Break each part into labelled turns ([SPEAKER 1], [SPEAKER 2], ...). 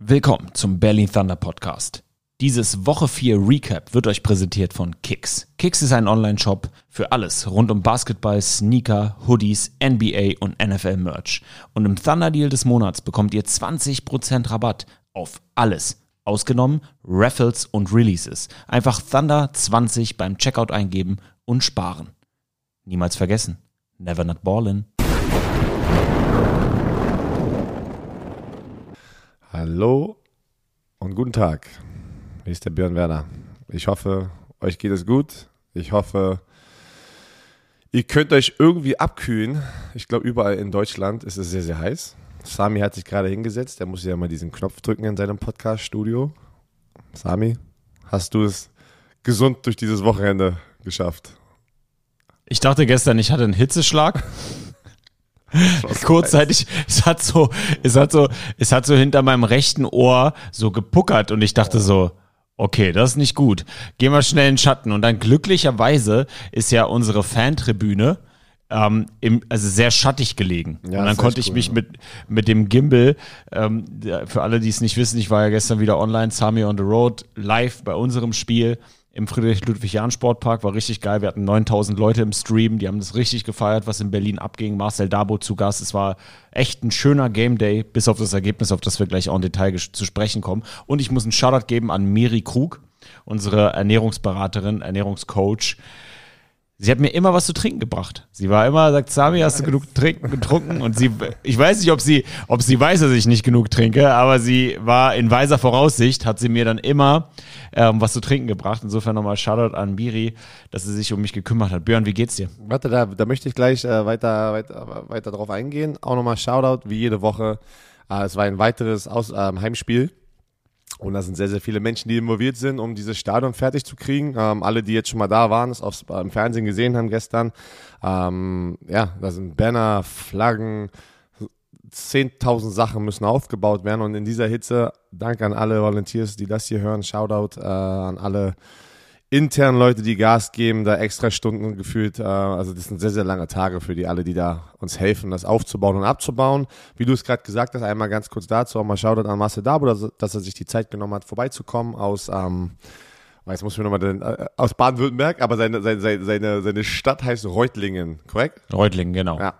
[SPEAKER 1] Willkommen zum Berlin Thunder Podcast. Dieses Woche 4 Recap wird euch präsentiert von Kicks. Kicks ist ein Online-Shop für alles rund um Basketball, Sneaker, Hoodies, NBA und NFL Merch. Und im Thunder Deal des Monats bekommt ihr 20% Rabatt auf alles. Ausgenommen Raffles und Releases. Einfach Thunder 20 beim Checkout eingeben und sparen. Niemals vergessen. Never not ballin'.
[SPEAKER 2] Hallo und guten Tag. Hier ist der Björn Werner. Ich hoffe, euch geht es gut. Ich hoffe, ihr könnt euch irgendwie abkühlen. Ich glaube, überall in Deutschland ist es sehr, sehr heiß. Sami hat sich gerade hingesetzt. Er muss ja mal diesen Knopf drücken in seinem Podcast-Studio. Sami, hast du es gesund durch dieses Wochenende geschafft?
[SPEAKER 1] Ich dachte gestern, ich hatte einen Hitzeschlag. Kurzzeitig, es hat so, es hat so, es hat so hinter meinem rechten Ohr so gepuckert und ich dachte so, okay, das ist nicht gut. Geh mal schnell in den Schatten. Und dann glücklicherweise ist ja unsere Fantribüne ähm, im, also sehr schattig gelegen. Ja, und dann konnte ich cool, mich ja. mit, mit dem Gimbal, ähm, für alle, die es nicht wissen, ich war ja gestern wieder online, Sami on the Road, live bei unserem Spiel im Friedrich-Ludwig-Jahn-Sportpark. War richtig geil. Wir hatten 9000 Leute im Stream. Die haben das richtig gefeiert, was in Berlin abging. Marcel Dabo zu Gast. Es war echt ein schöner Game Day, bis auf das Ergebnis, auf das wir gleich auch im Detail zu sprechen kommen. Und ich muss einen Shoutout geben an Miri Krug, unsere Ernährungsberaterin, Ernährungscoach Sie hat mir immer was zu trinken gebracht. Sie war immer, sagt Sami, hast du genug trinken, getrunken? Und sie, ich weiß nicht, ob sie, ob sie weiß, dass ich nicht genug trinke, aber sie war in weiser Voraussicht, hat sie mir dann immer ähm, was zu trinken gebracht. Insofern nochmal Shoutout an Biri, dass sie sich um mich gekümmert hat. Björn, wie geht's dir?
[SPEAKER 2] Warte, da, da möchte ich gleich äh, weiter, weiter, weiter drauf eingehen. Auch nochmal Shoutout, wie jede Woche. Äh, es war ein weiteres Aus, äh, Heimspiel und da sind sehr, sehr viele Menschen, die involviert sind, um dieses Stadion fertig zu kriegen. Ähm, alle, die jetzt schon mal da waren, es aufs, äh, im Fernsehen gesehen haben gestern. Ähm, ja, da sind Banner, Flaggen, 10.000 Sachen müssen aufgebaut werden. Und in dieser Hitze, danke an alle Volunteers, die das hier hören. Shoutout äh, an alle intern Leute, die Gas geben, da extra Stunden gefühlt. Äh, also das sind sehr, sehr lange Tage für die alle, die da uns helfen, das aufzubauen und abzubauen. Wie du es gerade gesagt hast, einmal ganz kurz dazu, auch mal Shoutout an Marcel Dabo, dass, dass er sich die Zeit genommen hat, vorbeizukommen aus, ähm, jetzt muss ich mir nochmal den, äh, aus Baden-Württemberg, aber seine, seine, seine, seine Stadt heißt Reutlingen, korrekt?
[SPEAKER 1] Reutlingen, genau.
[SPEAKER 2] Ja.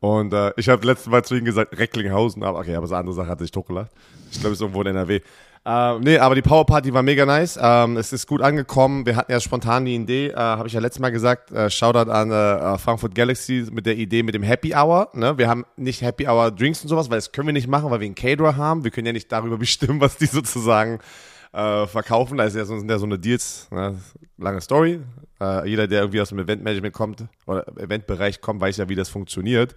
[SPEAKER 2] Und äh, ich habe letztes Mal zu ihm gesagt, Recklinghausen, aber okay, aber so eine andere Sache hat sich totgelacht. Ich glaube, es ist irgendwo in NRW. Äh, nee, aber die Power Party war mega nice. Ähm, es ist gut angekommen. Wir hatten ja spontan die Idee, äh, habe ich ja letztes Mal gesagt, äh, Shoutout an äh, Frankfurt Galaxy mit der Idee mit dem Happy Hour. Ne? Wir haben nicht Happy Hour Drinks und sowas, weil das können wir nicht machen, weil wir einen Caterer haben. Wir können ja nicht darüber bestimmen, was die sozusagen äh, verkaufen. Da ist ja so, sind ja so eine Deals, ne? lange Story. Äh, jeder, der irgendwie aus dem Eventmanagement kommt oder Eventbereich kommt, weiß ja, wie das funktioniert.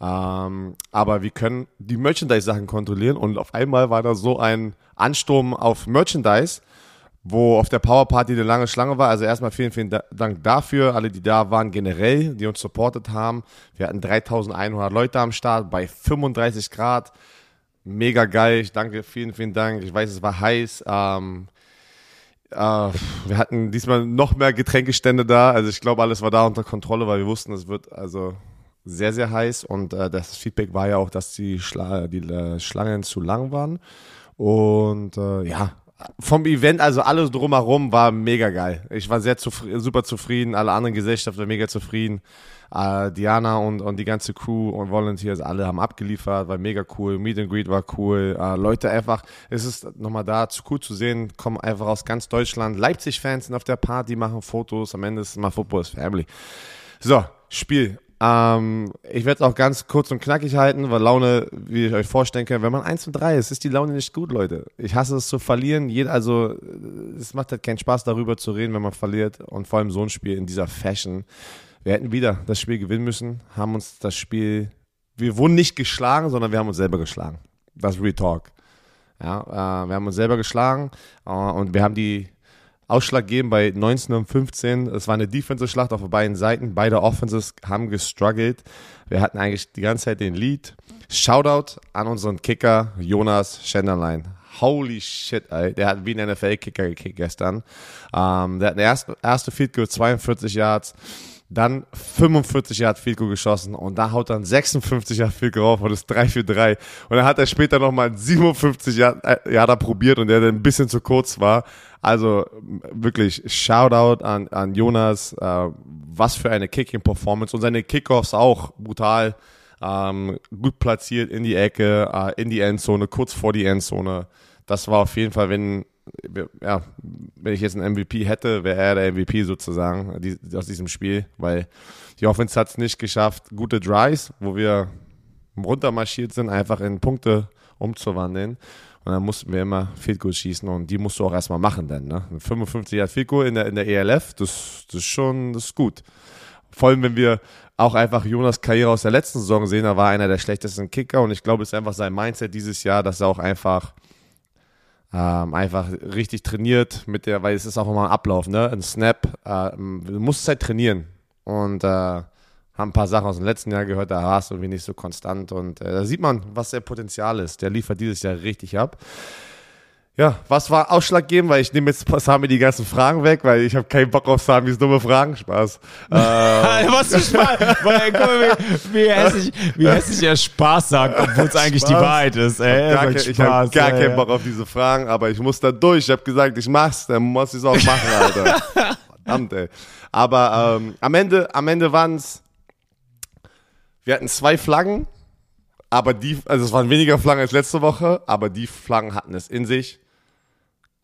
[SPEAKER 2] Ähm, aber wir können die Merchandise-Sachen kontrollieren und auf einmal war da so ein Ansturm auf Merchandise, wo auf der Power Party eine lange Schlange war. Also erstmal vielen, vielen Dank dafür, alle, die da waren, generell, die uns supportet haben. Wir hatten 3100 Leute am Start bei 35 Grad. Mega geil. Ich danke, vielen, vielen Dank. Ich weiß, es war heiß. Ähm, äh, wir hatten diesmal noch mehr Getränkestände da. Also ich glaube, alles war da unter Kontrolle, weil wir wussten, es wird also sehr, sehr heiß und äh, das Feedback war ja auch, dass die, Schla die äh, Schlangen zu lang waren. Und äh, ja, vom Event, also alles drumherum war mega geil. Ich war sehr zufrieden, super zufrieden, alle anderen Gesellschaften mega zufrieden. Äh, Diana und, und die ganze Crew und Volunteers, alle haben abgeliefert, war mega cool. Meet and Greet war cool. Äh, Leute einfach, es ist nochmal da, zu cool zu sehen, kommen einfach aus ganz Deutschland. Leipzig-Fans sind auf der Party, machen Fotos. Am Ende ist mal Football is Family. So, Spiel. Ähm, ich werde es auch ganz kurz und knackig halten, weil Laune, wie ich euch vorstellen kann, wenn man 1 und 3 ist, ist die Laune nicht gut, Leute. Ich hasse es zu verlieren. Jeder, also, es macht halt keinen Spaß, darüber zu reden, wenn man verliert. Und vor allem so ein Spiel in dieser Fashion. Wir hätten wieder das Spiel gewinnen müssen, haben uns das Spiel, wir wurden nicht geschlagen, sondern wir haben uns selber geschlagen. Das Retalk. Ja, äh, wir haben uns selber geschlagen äh, und wir haben die ausschlaggebend bei 19 und 15. Es war eine Defensive-Schlacht auf beiden Seiten. Beide Offenses haben gestruggelt. Wir hatten eigentlich die ganze Zeit den Lead. Shoutout an unseren Kicker Jonas Schenderlein. Holy shit, ey. Der hat wie ein NFL-Kicker gekickt gestern. Ähm, der hat eine erste, erste Field Goal 42 Yards. Dann 45 Yard Field Goal geschossen und da haut dann 56 Yard Field Goal rauf und ist 3 für 3. Und dann hat er später nochmal 57 Yard, äh, Yard probiert und der dann ein bisschen zu kurz war. Also wirklich Shoutout an, an Jonas, äh, was für eine Kicking-Performance und seine Kickoffs auch brutal. Ähm, gut platziert in die Ecke, äh, in die Endzone, kurz vor die Endzone. Das war auf jeden Fall, wenn ja, wenn ich jetzt einen MVP hätte, wäre er der MVP sozusagen aus diesem Spiel, weil die Offense hat es nicht geschafft, gute Drives, wo wir runtermarschiert sind, einfach in Punkte umzuwandeln. Und dann mussten wir immer Field Goal schießen und die musst du auch erstmal machen dann. Ne? 55 Jahre Field Goal in der, in der ELF, das, das ist schon das ist gut. Vor allem, wenn wir auch einfach Jonas Karriere aus der letzten Saison sehen, da war einer der schlechtesten Kicker und ich glaube, es ist einfach sein Mindset dieses Jahr, dass er auch einfach ähm, einfach richtig trainiert mit der, weil es ist auch immer ein Ablauf, ne? Ein Snap. Äh, du musst halt trainieren. Und äh, haben ein paar Sachen aus dem letzten Jahr gehört, da war es irgendwie nicht so konstant. Und äh, da sieht man, was der Potenzial ist. Der liefert dieses Jahr richtig ab. Ja, was war ausschlaggebend? Weil ich nehme jetzt Sami die ganzen Fragen weg, weil ich habe keinen Bock auf Samis dumme Fragen. Spaß.
[SPEAKER 1] ähm. was für Spaß? weil, guck mal, wie, wie, hässlich, wie hässlich er Spaß sagt, obwohl es eigentlich die Wahrheit ist. Ey,
[SPEAKER 2] gar kein, ich habe gar ja, keinen Bock auf diese Fragen, aber ich muss da durch. Ich habe gesagt, ich mach's, dann muss ich es auch machen, Alter. Verdammt, ey. Aber ähm, am Ende, am Ende waren's. wir hatten zwei Flaggen, aber die, also es waren weniger Flaggen als letzte Woche, aber die Flaggen hatten es in sich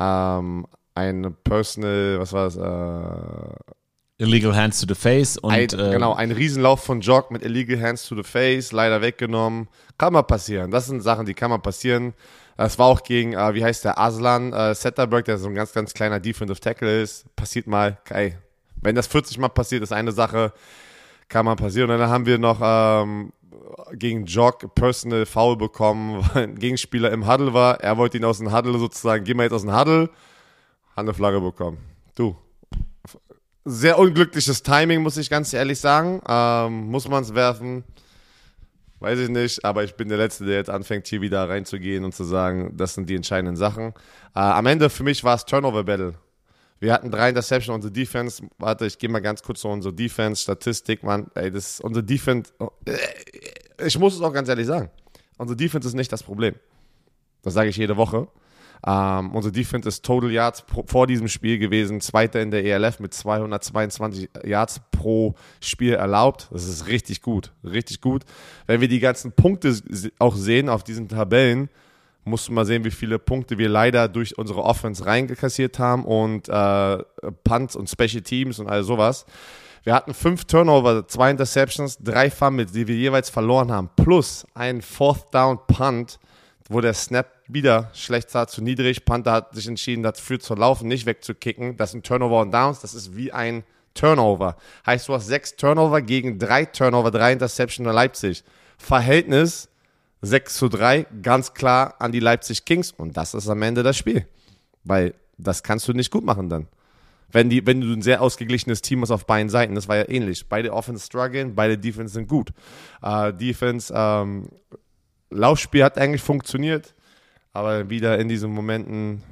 [SPEAKER 2] ähm, ein Personal, was war das? Äh,
[SPEAKER 1] Illegal Hands to the Face und
[SPEAKER 2] ein, äh, genau ein Riesenlauf von Jock mit Illegal Hands to the Face leider weggenommen. Kann mal passieren. Das sind Sachen die kann mal passieren. Es war auch gegen äh, wie heißt der Aslan äh, Setterberg der so ein ganz ganz kleiner Defensive Tackle ist. Passiert mal ey, wenn das 40 mal passiert ist eine Sache kann mal passieren. Und dann haben wir noch ähm, gegen Jock Personal Foul bekommen, weil ein Gegenspieler im Huddle war. Er wollte ihn aus dem Huddle sozusagen, geh mal jetzt aus dem Huddle, hat eine Flagge bekommen. Du. Sehr unglückliches Timing, muss ich ganz ehrlich sagen. Ähm, muss man es werfen? Weiß ich nicht, aber ich bin der Letzte, der jetzt anfängt, hier wieder reinzugehen und zu sagen, das sind die entscheidenden Sachen. Äh, am Ende für mich war es Turnover Battle. Wir hatten drei Interceptions, unsere Defense, warte, ich gehe mal ganz kurz zu unserer Defense-Statistik, Mann, ey, das, unsere Defense, oh, äh, ich muss es auch ganz ehrlich sagen, unsere Defense ist nicht das Problem. Das sage ich jede Woche. Ähm, unsere Defense ist Total Yards pro, vor diesem Spiel gewesen, zweiter in der ELF mit 222 Yards pro Spiel erlaubt. Das ist richtig gut, richtig gut. Wenn wir die ganzen Punkte auch sehen auf diesen Tabellen, musst du mal sehen, wie viele Punkte wir leider durch unsere Offense reingekassiert haben und äh, Punts und Special Teams und all sowas. Wir hatten fünf Turnover, zwei Interceptions, drei Fumbles, die wir jeweils verloren haben, plus ein Fourth Down Punt, wo der Snap wieder schlecht sah, zu niedrig. Panther hat sich entschieden, dafür zu laufen, nicht wegzukicken. Das sind Turnover und Downs, das ist wie ein Turnover. Heißt, du hast sechs Turnover gegen drei Turnover, drei Interceptions in Leipzig. Verhältnis 6 zu 3, ganz klar an die Leipzig Kings. Und das ist am Ende das Spiel. Weil das kannst du nicht gut machen dann. Wenn, die, wenn du ein sehr ausgeglichenes Team hast auf beiden Seiten, das war ja ähnlich. Beide Offense strugglen, beide Defense sind gut. Äh, Defense, ähm, Laufspiel hat eigentlich funktioniert, aber wieder in diesen Momenten,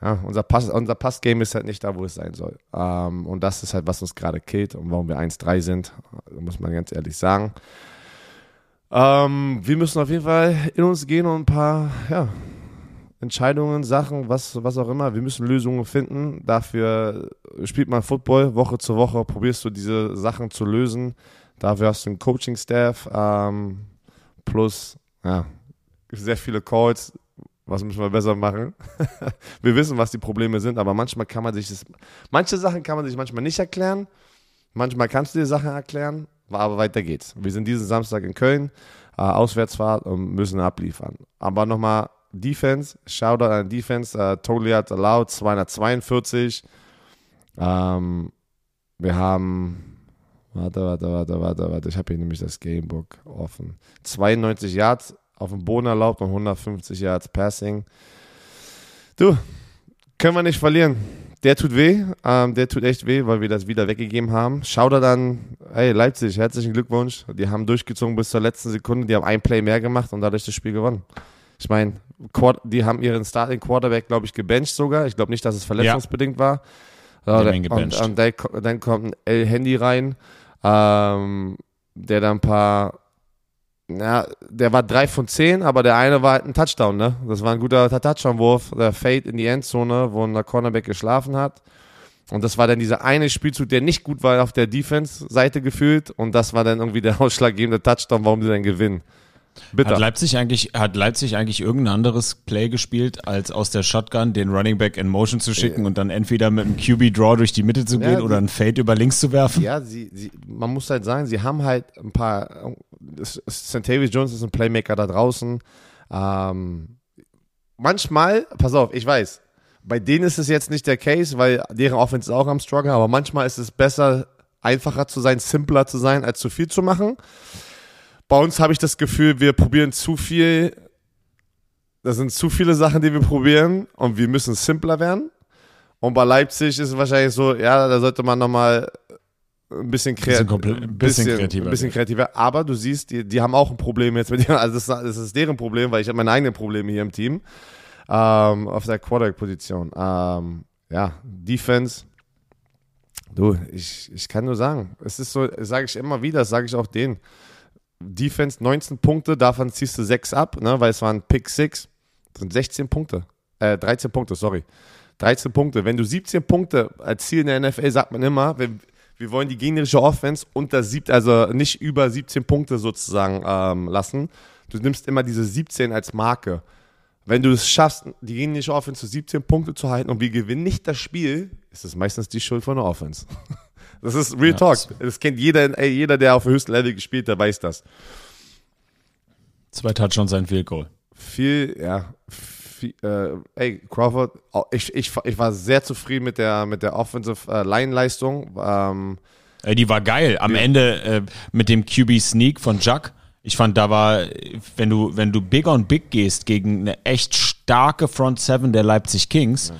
[SPEAKER 2] ja, unser, Pass, unser Passgame ist halt nicht da, wo es sein soll. Ähm, und das ist halt, was uns gerade killt und warum wir 1-3 sind, muss man ganz ehrlich sagen. Ähm, wir müssen auf jeden Fall in uns gehen und ein paar ja, Entscheidungen, Sachen, was, was auch immer. Wir müssen Lösungen finden. Dafür spielt man Football Woche zu Woche, probierst du diese Sachen zu lösen. Dafür hast du einen Coaching-Staff ähm, plus ja, sehr viele Calls. Was müssen wir besser machen? wir wissen, was die Probleme sind, aber manchmal kann man sich das, manche Sachen kann man sich manchmal nicht erklären. Manchmal kannst du dir Sachen erklären aber weiter geht's. Wir sind diesen Samstag in Köln, äh, Auswärtsfahrt und müssen abliefern. Aber nochmal Defense, Shoutout an Defense, äh, totally hat allowed 242. Ähm, wir haben, warte, warte, warte, warte, warte, ich habe hier nämlich das Gamebook offen. 92 Yards auf dem Boden erlaubt und 150 Yards Passing. Du, können wir nicht verlieren der tut weh. Ähm, der tut echt weh, weil wir das wieder weggegeben haben. Da dann, hey Leipzig, herzlichen Glückwunsch. Die haben durchgezogen bis zur letzten Sekunde. Die haben ein Play mehr gemacht und dadurch das Spiel gewonnen. Ich meine, die haben ihren Starting Quarterback, glaube ich, gebencht sogar. Ich glaube nicht, dass es verletzungsbedingt ja. war.
[SPEAKER 1] Der ihn
[SPEAKER 2] und, und dann, dann kommt ein El Handy rein, ähm, der dann ein paar, ja, der war drei von zehn, aber der eine war halt ein Touchdown, ne? Das war ein guter Touchdown-Wurf, der Fade in die Endzone, wo ein Cornerback geschlafen hat. Und das war dann dieser eine Spielzug, der nicht gut war auf der Defense-Seite gefühlt. Und das war dann irgendwie der ausschlaggebende Touchdown, warum sie dann gewinnen. Bitter.
[SPEAKER 1] Hat Leipzig eigentlich, hat Leipzig eigentlich irgendein anderes Play gespielt, als aus der Shotgun den Running Back in Motion zu schicken und dann entweder mit einem QB-Draw durch die Mitte zu gehen oder einen Fade über links zu werfen?
[SPEAKER 2] Ja, sie, sie, man muss halt sagen, sie haben halt ein paar. Santavius Jones ist ein Playmaker da draußen. Ähm, manchmal, pass auf, ich weiß, bei denen ist es jetzt nicht der Case, weil deren Offense ist auch am Struggle, aber manchmal ist es besser, einfacher zu sein, simpler zu sein, als zu viel zu machen. Bei uns habe ich das Gefühl, wir probieren zu viel. Das sind zu viele Sachen, die wir probieren und wir müssen simpler werden. Und bei Leipzig ist es wahrscheinlich so, ja, da sollte man nochmal ein bisschen,
[SPEAKER 1] Bisschen
[SPEAKER 2] kreat
[SPEAKER 1] ein bisschen kreativer
[SPEAKER 2] Ein bisschen kreativer. Aber du siehst, die, die haben auch ein Problem jetzt mit dir. Also das, ist- das ist deren Problem, weil ich habe meine eigenen Probleme hier im Team. Ähm, auf der Quarterback-Position. Ähm, ja, Defense. Du, ich, ich kann nur sagen, es ist so, sage ich immer wieder, das sage ich auch denen. Defense 19 Punkte, davon ziehst du 6 ab, ne, weil es waren Pick 6. Das sind 16 Punkte. Äh, 13 Punkte, sorry. 13 Punkte. Wenn du 17 Punkte Ziel in der NFL, sagt man immer, wir, wir wollen die gegnerische Offense unter sieb, also nicht über 17 Punkte sozusagen ähm, lassen. Du nimmst immer diese 17 als Marke. Wenn du es schaffst, die gegnerische Offense zu 17 Punkte zu halten und wir gewinnen nicht das Spiel, ist es meistens die Schuld von der Offense. Das ist Real Talk. Das kennt jeder, ey, jeder, der auf dem höchsten Level gespielt, der weiß das.
[SPEAKER 1] Zwei Touchdowns, ein Field Goal.
[SPEAKER 2] Viel, ja, viel, äh, ey, Crawford, ich, ich, ich war sehr zufrieden mit der, mit der Offensive äh, Line-Leistung. Ähm,
[SPEAKER 1] Ey, die war geil. Am Ende äh, mit dem QB Sneak von Jack. Ich fand, da war, wenn du, wenn du big on big gehst gegen eine echt starke Front Seven der Leipzig Kings,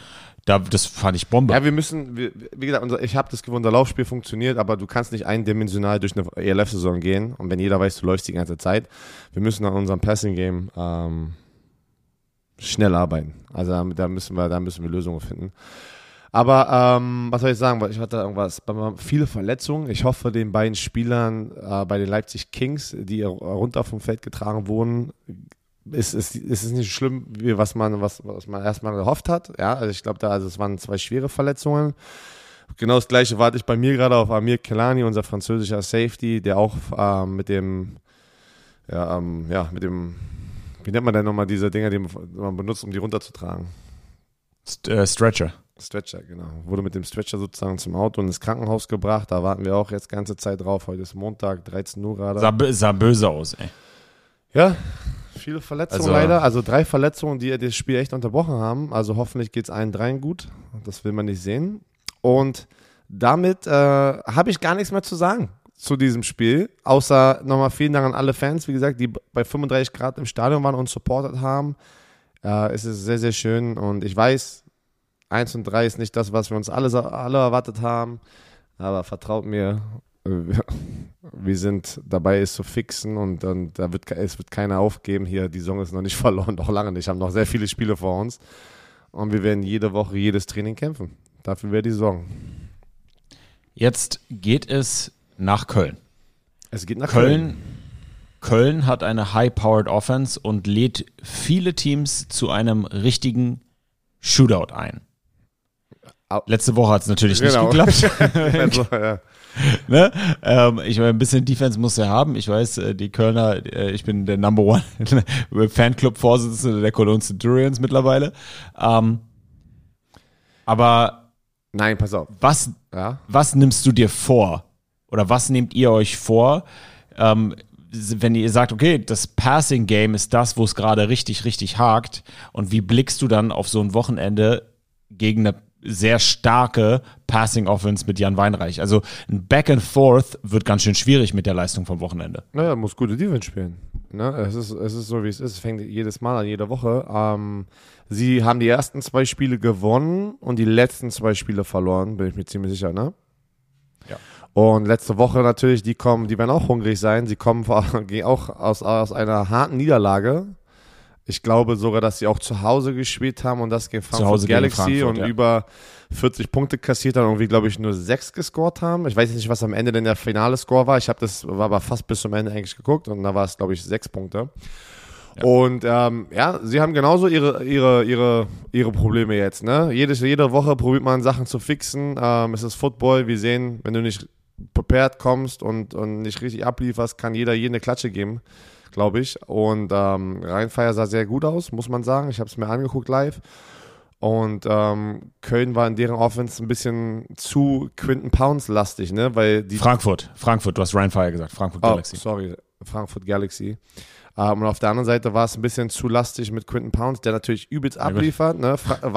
[SPEAKER 1] da, das fand ich Bombe.
[SPEAKER 2] ja, wir müssen, wir, wie gesagt, unser, ich habe das Gefühl, unser Laufspiel funktioniert, aber du kannst nicht eindimensional durch eine ELF-Saison gehen. Und wenn jeder weiß, du läufst die ganze Zeit, wir müssen an unserem Passing-Game ähm, schnell arbeiten. Also da, da müssen wir, da müssen wir Lösungen finden. Aber ähm, was soll ich sagen? Ich hatte irgendwas, viele Verletzungen. Ich hoffe, den beiden Spielern äh, bei den Leipzig Kings, die runter vom Feld getragen wurden, ist, ist, ist es nicht schlimm, wie was man, was, was man erstmal gehofft hat. Ja, also ich glaube, da, also es waren zwei schwere Verletzungen. Genau das gleiche warte ich bei mir gerade auf Amir Kelani, unser französischer Safety, der auch ähm, mit dem, ja, ähm, ja, mit dem, wie nennt man denn nochmal diese Dinger, die man benutzt, um die runterzutragen?
[SPEAKER 1] St äh, Stretcher.
[SPEAKER 2] Stretcher, genau. Wurde mit dem Stretcher sozusagen zum Auto und ins Krankenhaus gebracht. Da warten wir auch jetzt ganze Zeit drauf. Heute ist Montag, 13 Uhr gerade.
[SPEAKER 1] Sah, sah böse aus, ey.
[SPEAKER 2] Ja, viele Verletzungen
[SPEAKER 1] Also-
[SPEAKER 2] leider. Also drei Verletzungen, die das Spiel echt unterbrochen haben. Also hoffentlich geht es allen dreien gut. Das will man nicht sehen. Und damit äh, habe ich gar nichts mehr zu sagen zu diesem Spiel. Außer nochmal vielen Dank an alle Fans, wie gesagt, die bei 35 Grad im Stadion waren und supportet haben. Äh, es ist sehr, sehr schön. Und ich weiß, 1 und 3 ist nicht das, was wir uns alle, alle erwartet haben. Aber vertraut mir, wir sind dabei, es zu fixen und, und da wird, es wird keiner aufgeben. Hier, die Saison ist noch nicht verloren, noch lange nicht. Haben noch sehr viele Spiele vor uns. Und wir werden jede Woche, jedes Training kämpfen. Dafür wäre die Saison.
[SPEAKER 1] Jetzt geht es nach Köln.
[SPEAKER 2] Es geht nach
[SPEAKER 1] Köln, Köln hat eine high-powered Offense und lädt viele Teams zu einem richtigen Shootout ein. Letzte Woche hat es natürlich
[SPEAKER 2] Genau.
[SPEAKER 1] nicht geklappt.
[SPEAKER 2] also, ja.
[SPEAKER 1] ne? ähm, ich meine, ein bisschen Defense muss er haben. Ich weiß, äh, die Kölner, äh, ich bin der Number One Fanclub-Vorsitzende der Cologne Centurions mittlerweile. Ähm, aber
[SPEAKER 2] Nein, pass auf.
[SPEAKER 1] was,
[SPEAKER 2] Ja.
[SPEAKER 1] was nimmst du dir vor? Oder was nehmt ihr euch vor, ähm, wenn ihr sagt, okay, das Passing Game ist das, wo es gerade richtig, richtig hakt. Und wie blickst du dann auf so ein Wochenende gegen eine sehr starke Passing Offense mit Jan Weinreich? Also ein Back and Forth wird ganz schön schwierig mit der Leistung vom Wochenende.
[SPEAKER 2] Naja, muss gute Defense spielen. Ne? Es, ist, es ist so, wie es ist. Es fängt jedes Mal an, jede Woche. Ähm, sie haben die ersten zwei Spiele gewonnen und die letzten zwei Spiele verloren, bin ich mir ziemlich sicher, ne?
[SPEAKER 1] Ja.
[SPEAKER 2] Und letzte Woche natürlich, die kommen, die werden auch hungrig sein. Sie kommen auch aus, aus einer harten Niederlage Ich glaube sogar, dass sie auch zu Hause gespielt haben und das gegen Frankfurt Galaxy gegen Frankfurt, und ja. über 40 Punkte kassiert haben und irgendwie, glaube ich, nur sechs gescored haben. Ich weiß nicht, was am Ende denn der finale Score war. Ich habe das, war aber fast bis zum Ende eigentlich geguckt und da war es, glaube ich, sechs Punkte. Ja. Und ähm, ja, sie haben genauso ihre, ihre, ihre, ihre Probleme jetzt. Ne? Jede, jede Woche probiert man Sachen zu fixen. Ähm, es ist Football. Wir sehen, wenn du nicht prepared kommst und, und nicht richtig ablieferst, kann jeder jede Klatsche geben glaube ich. Und ähm, Rheinfeier sah sehr gut aus, muss man sagen. Ich habe es mir angeguckt live. Und ähm, Köln war in deren Offense ein bisschen zu Quinton Pounds lastig, ne? Weil die
[SPEAKER 1] Frankfurt, Frankfurt, du hast Rheinfire gesagt, Frankfurt
[SPEAKER 2] oh,
[SPEAKER 1] Galaxy.
[SPEAKER 2] Sorry, Frankfurt Galaxy. Ähm, und auf der anderen Seite war es ein bisschen zu lastig mit Quinton Pounds, der natürlich übelst abliefert. Ne?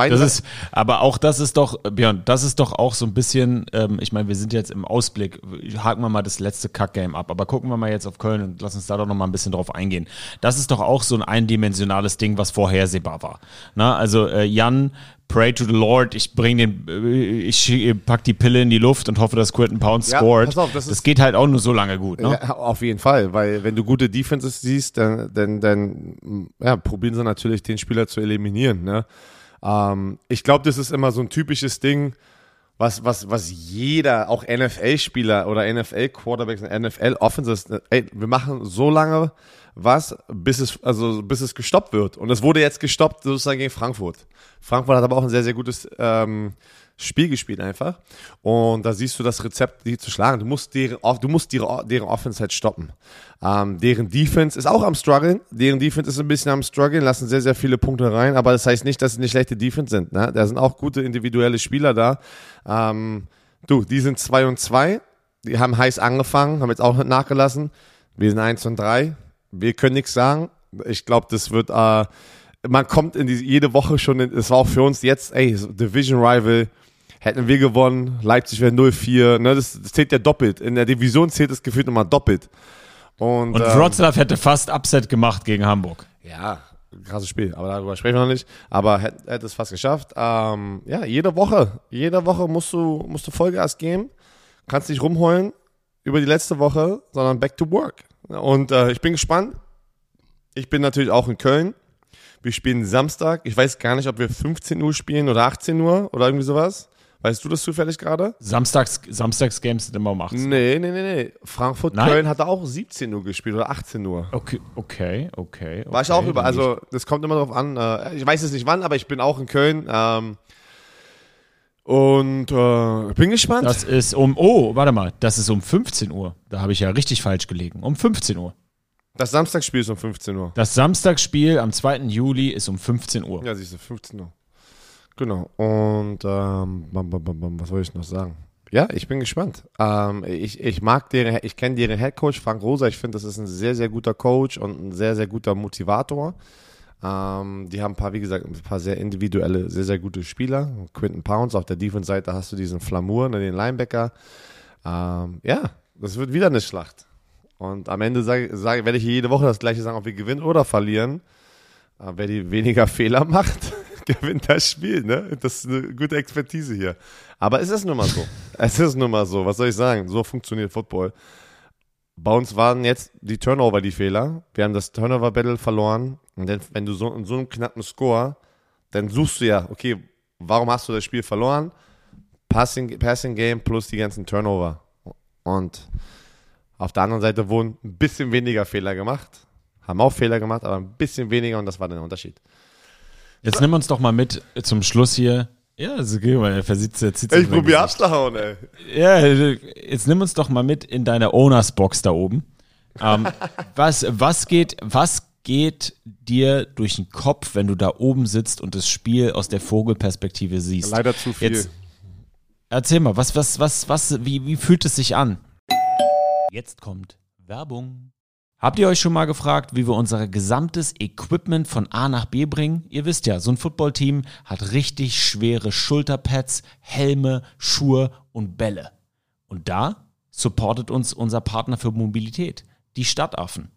[SPEAKER 1] Das ist, aber auch das ist doch, Björn, das ist doch auch so ein bisschen, ähm, ich meine, wir sind jetzt im Ausblick, haken wir mal das letzte Kack-Game ab, aber gucken wir mal jetzt auf Köln und lass uns da doch noch mal ein bisschen drauf eingehen. Das ist doch auch so ein eindimensionales Ding, was vorhersehbar war. Na, also äh, Jan pray to the Lord, ich bring den, äh, ich pack die Pille in die Luft und hoffe, dass Quentin Pound ja, scored. Auf, das, das geht halt auch nur so lange gut. Ne?
[SPEAKER 2] Ja, auf jeden Fall, weil wenn du gute Defenses siehst, dann, dann, dann ja, probieren sie natürlich, den Spieler zu eliminieren. Ne? Ähm, ich glaube, das ist immer so ein typisches Ding, was, was, was jeder, auch NFL-Spieler oder NFL-Quarterbacks, NFL-Offenses, ey, wir machen so lange was, bis es, also bis es gestoppt wird. Und es wurde jetzt gestoppt sozusagen gegen Frankfurt. Frankfurt hat aber auch ein sehr, sehr gutes ähm, Spiel gespielt einfach. Und da siehst du das Rezept, die zu schlagen. Du musst deren, du musst deren, deren Offense halt stoppen. Ähm, deren Defense ist auch am struggeln. Deren Defense ist ein bisschen am struggeln, lassen sehr, sehr viele Punkte rein. Aber das heißt nicht, dass sie eine schlechte Defense sind. Ne? Da sind auch gute individuelle Spieler da. Ähm, du, die sind 2 und 2. Die haben heiß angefangen, haben jetzt auch nicht nachgelassen. Wir sind 1 und 3. Wir können nichts sagen. Ich glaube, das wird, äh, man kommt in die, jede Woche schon, es war auch für uns jetzt, ey, Division Rival, hätten wir gewonnen, Leipzig wäre 0-4, ne, das, das, zählt ja doppelt. In der Division zählt es gefühlt nochmal doppelt.
[SPEAKER 1] Und, und ähm, Wroclaw hätte fast Upset gemacht gegen Hamburg.
[SPEAKER 2] Ja, krasses Spiel, aber darüber sprechen wir noch nicht. Aber hätte, hätte es fast geschafft. Ähm, ja, jede Woche, jede Woche musst du, musst du Vollgas geben, kannst nicht rumheulen über die letzte Woche, sondern back to work. Und äh, ich bin gespannt. Ich bin natürlich auch in Köln. Wir spielen Samstag. Ich weiß gar nicht, ob wir 15 Uhr spielen oder 18 Uhr oder irgendwie sowas. Weißt du das zufällig gerade?
[SPEAKER 1] Samstags, Samstags Games sind immer um 18
[SPEAKER 2] Uhr. Nee, nee, nee, nee. Frankfurt, Nein. Köln hat auch 17 Uhr gespielt oder 18 Uhr.
[SPEAKER 1] Okay, okay, okay.
[SPEAKER 2] War ich auch über, also das kommt immer darauf an. Äh, ich weiß jetzt nicht wann, aber ich bin auch in Köln. Ähm, und äh, bin gespannt.
[SPEAKER 1] Das ist um, oh, warte mal, das ist um 15 Uhr. Da habe ich ja richtig falsch gelegen. Um 15 Uhr.
[SPEAKER 2] Das Samstagsspiel ist um 15 Uhr.
[SPEAKER 1] Das Samstagsspiel am 2. Juli ist um 15 Uhr.
[SPEAKER 2] Ja, siehst du, 15 Uhr. Genau. Und ähm, was soll ich noch sagen? Ja, ich bin gespannt. Ähm, ich, ich mag deren, ich kenne deren Headcoach Frank Rosa. Ich finde, das ist ein sehr, sehr guter Coach und ein sehr, sehr guter Motivator. Ähm, die haben ein paar, wie gesagt, ein paar sehr individuelle, sehr, sehr gute Spieler. Quinton Pounds auf der Defense-Seite hast du diesen Flamour, ne, den Linebacker. Ähm, ja, das wird wieder eine Schlacht. Und am Ende sage, sage, werde ich jede Woche das gleiche sagen, ob wir gewinnen oder verlieren. Aber wer die weniger Fehler macht, gewinnt das Spiel. Ne? Das ist eine gute Expertise hier. Aber es ist nun mal so. es ist nun mal so. Was soll ich sagen? So funktioniert Football. Bei uns waren jetzt die Turnover die Fehler. Wir haben das Turnover-Battle verloren. Und dann, wenn du so, in so einem knappen Score, dann suchst du ja, okay, warum hast du das Spiel verloren? Passing, Passing Game plus die ganzen Turnover. Und auf der anderen Seite wurden ein bisschen weniger Fehler gemacht. Haben auch Fehler gemacht, aber ein bisschen weniger und das war der Unterschied.
[SPEAKER 1] Jetzt nimm uns doch mal mit zum Schluss hier. Ja, also okay, weil er versitzt, er zieht
[SPEAKER 2] Ich probiere abzuhauen, ey.
[SPEAKER 1] Ja, jetzt nimm uns doch mal mit in deine Owners Box da oben. Ähm, was, was geht, was geht dir durch den Kopf, wenn du da oben sitzt und das Spiel aus der Vogelperspektive siehst?
[SPEAKER 2] Leider zu viel. Jetzt,
[SPEAKER 1] erzähl mal, was, was, was, was, wie, wie fühlt es sich an? Jetzt kommt Werbung. Habt ihr euch schon mal gefragt, wie wir unser gesamtes Equipment von A nach B bringen? Ihr wisst ja, so ein Footballteam hat richtig schwere Schulterpads, Helme, Schuhe und Bälle. Und da supportet uns unser Partner für Mobilität, die Stadtaffen.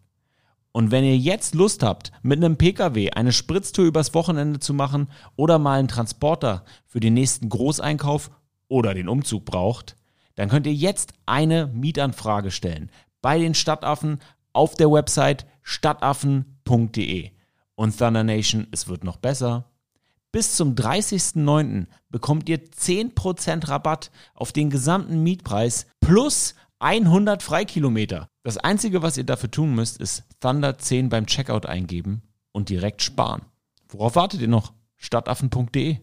[SPEAKER 1] Und wenn ihr jetzt Lust habt, mit einem Pkw eine Spritztour übers Wochenende zu machen oder mal einen Transporter für den nächsten Großeinkauf oder den Umzug braucht, dann könnt ihr jetzt eine Mietanfrage stellen bei den Stadtaffen auf der Website stadtaffen.de. Und Thunder Nation, es wird noch besser. Bis zum 30.09. bekommt ihr 10% Rabatt auf den gesamten Mietpreis plus 100 Freikilometer. Das Einzige, was ihr dafür tun müsst, ist Thunder 10 beim Checkout eingeben und direkt sparen. Worauf wartet ihr noch? Stadtaffen.de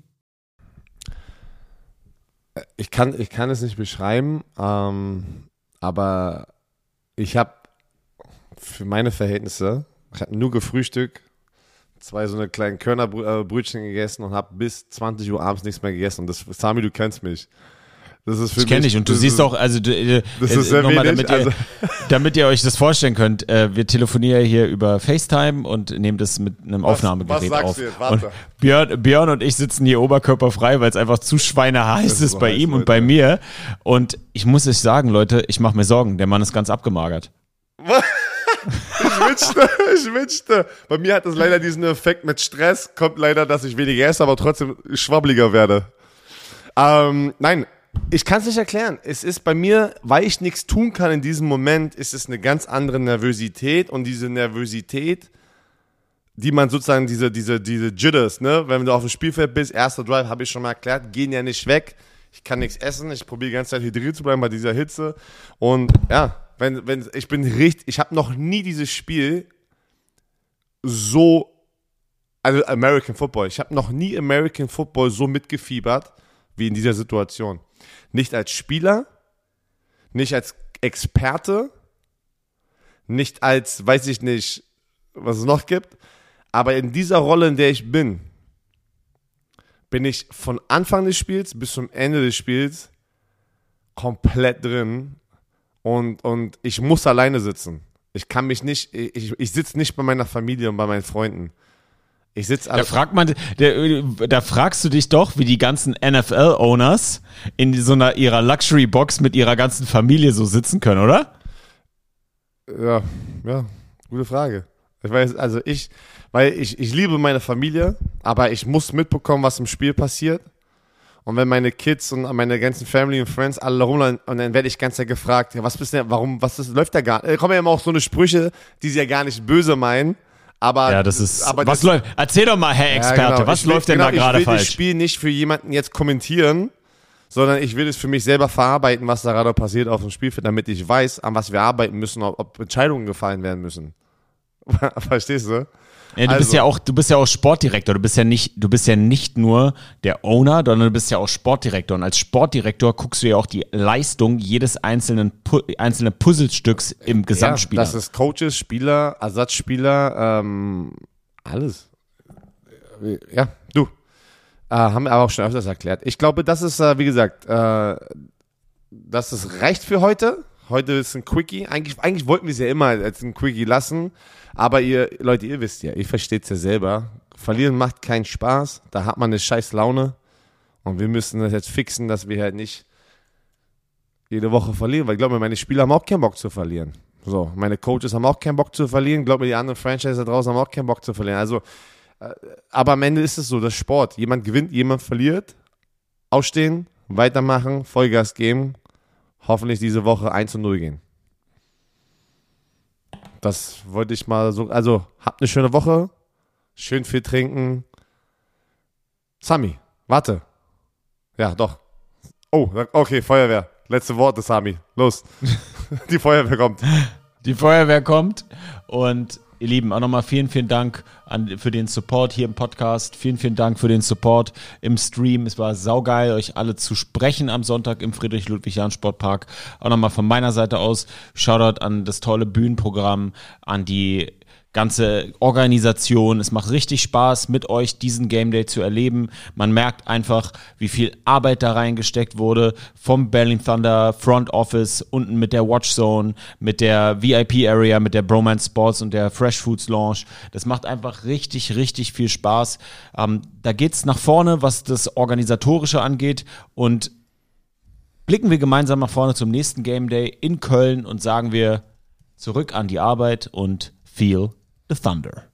[SPEAKER 2] ich kann, ich kann es nicht beschreiben, ähm, aber ich habe für meine Verhältnisse, ich habe nur gefrühstückt, zwei so eine kleinen Körnerbrötchen gegessen und habe bis 20 Uhr abends nichts mehr gegessen. Und das, Sami, du kennst mich.
[SPEAKER 1] Das ist für ich kenne dich und du siehst auch, also du, äh,
[SPEAKER 2] das ist sehr wenig,
[SPEAKER 1] damit, ihr, also. damit ihr euch das vorstellen könnt, äh, wir telefonieren hier über FaceTime und nehmen das mit einem was, Aufnahmegerät was auf. Und Björn, Björn und ich sitzen hier oberkörperfrei, weil es einfach zu schweineheiß ist, ist bei ihm und bei mir. Und ich muss euch sagen, Leute, ich mache mir Sorgen, der Mann ist ganz abgemagert.
[SPEAKER 2] ich wünschte, ich wünschte. Bei mir hat das leider diesen Effekt mit Stress, kommt leider, dass ich weniger esse, aber trotzdem schwabbliger werde. Ähm, nein, ich kann es nicht erklären. Es ist bei mir, weil ich nichts tun kann in diesem Moment, ist es eine ganz andere Nervosität und diese Nervosität, die man sozusagen diese diese diese Jitters, ne, wenn du auf dem Spielfeld bist, erster Drive, habe ich schon mal erklärt, gehen ja nicht weg. Ich kann nichts essen, ich probiere die ganze Zeit hydriert zu bleiben bei dieser Hitze und ja, wenn wenn ich bin richtig, ich habe noch nie dieses Spiel so also American Football, ich habe noch nie American Football so mitgefiebert wie in dieser Situation. Nicht als Spieler, nicht als Experte, nicht als, weiß ich nicht, was es noch gibt, aber in dieser Rolle, in der ich bin, bin ich von Anfang des Spiels bis zum Ende des Spiels komplett drin und, und ich muss alleine sitzen. Ich kann mich nicht, ich, ich sitze nicht bei meiner Familie und bei meinen Freunden. Ich sitze
[SPEAKER 1] Da fragt man, der, da fragst du dich doch, wie die ganzen NFL-Owners in so einer ihrer Luxury-Box mit ihrer ganzen Familie so sitzen können, oder?
[SPEAKER 2] Ja, ja, gute Frage. Ich weiß, also ich, weil ich, ich liebe meine Familie, aber ich muss mitbekommen, was im Spiel passiert. Und wenn meine Kids und meine ganzen Family und Friends alle rumlaufen, und dann werde ich ganz ja gefragt, ja, was bist du, warum, was ist, läuft da gar nicht? Da kommen ja immer auch so eine Sprüche, die sie ja gar nicht böse meinen. Aber,
[SPEAKER 1] ja, das ist. Aber was das, läuft? Erzähl doch mal, Herr Experte, ja, genau. was will, läuft denn genau, da gerade falsch?
[SPEAKER 2] Ich will das Spiel nicht für jemanden jetzt kommentieren, sondern ich will es für mich selber verarbeiten, was da gerade passiert auf dem Spielfeld, damit ich weiß, an was wir arbeiten müssen, ob, ob Entscheidungen gefallen werden müssen. Verstehst du?
[SPEAKER 1] Ja, du also, bist ja auch, du bist ja auch Sportdirektor. Du bist ja nicht, du bist ja nicht nur der Owner, sondern du bist ja auch Sportdirektor. Und als Sportdirektor guckst du ja auch die Leistung jedes einzelnen, einzelnen Puzzlestücks im Gesamtspiel.
[SPEAKER 2] Ja, das ist Coaches, Spieler, Ersatzspieler, ähm, alles. Ja, du. Äh, haben wir aber auch schon öfters erklärt. Ich glaube, das ist, äh, wie gesagt, äh, das ist recht für heute. Heute ist ein Quickie. Eigentlich, eigentlich wollten wir es ja immer als ein Quickie lassen. Aber ihr, Leute, ihr wisst ja, ihr versteht es ja selber. Verlieren macht keinen Spaß. Da hat man eine scheiß Laune. Und wir müssen das jetzt fixen, dass wir halt nicht jede Woche verlieren. Weil ich glaube, meine Spieler haben auch keinen Bock zu verlieren. So, meine Coaches haben auch keinen Bock zu verlieren. Ich glaube, die anderen Franchises da draußen haben auch keinen Bock zu verlieren. Also, äh, aber am Ende ist es so, das Sport. Jemand gewinnt, jemand verliert. Aufstehen, weitermachen, Vollgas geben. Hoffentlich diese Woche 1 zu 0 gehen. Das wollte ich mal so. Also, habt eine schöne Woche. Schön viel trinken. Sami, warte. Ja, doch. Oh, okay, Feuerwehr. Letzte Worte, Sami. Los. Die Feuerwehr kommt.
[SPEAKER 1] Die Feuerwehr kommt und Ihr Lieben, auch nochmal vielen, vielen Dank an, für den Support hier im Podcast. Vielen, vielen Dank für den Support im Stream. Es war saugeil, euch alle zu sprechen am Sonntag im Friedrich-Ludwig-Jahn-Sportpark. Auch nochmal von meiner Seite aus Shoutout an das tolle Bühnenprogramm, an die ganze Organisation. Es macht richtig Spaß, mit euch diesen Game Day zu erleben. Man merkt einfach, wie viel Arbeit da reingesteckt wurde vom Berlin Thunder Front Office, unten mit der Watch Zone, mit der VIP Area, mit der Bromance Sports und der Fresh Foods Launch. Das macht einfach richtig, richtig viel Spaß. Ähm, da geht's nach vorne, was das Organisatorische angeht und blicken wir gemeinsam nach vorne zum nächsten Game Day in Köln und sagen wir zurück an die Arbeit und feel the thunder.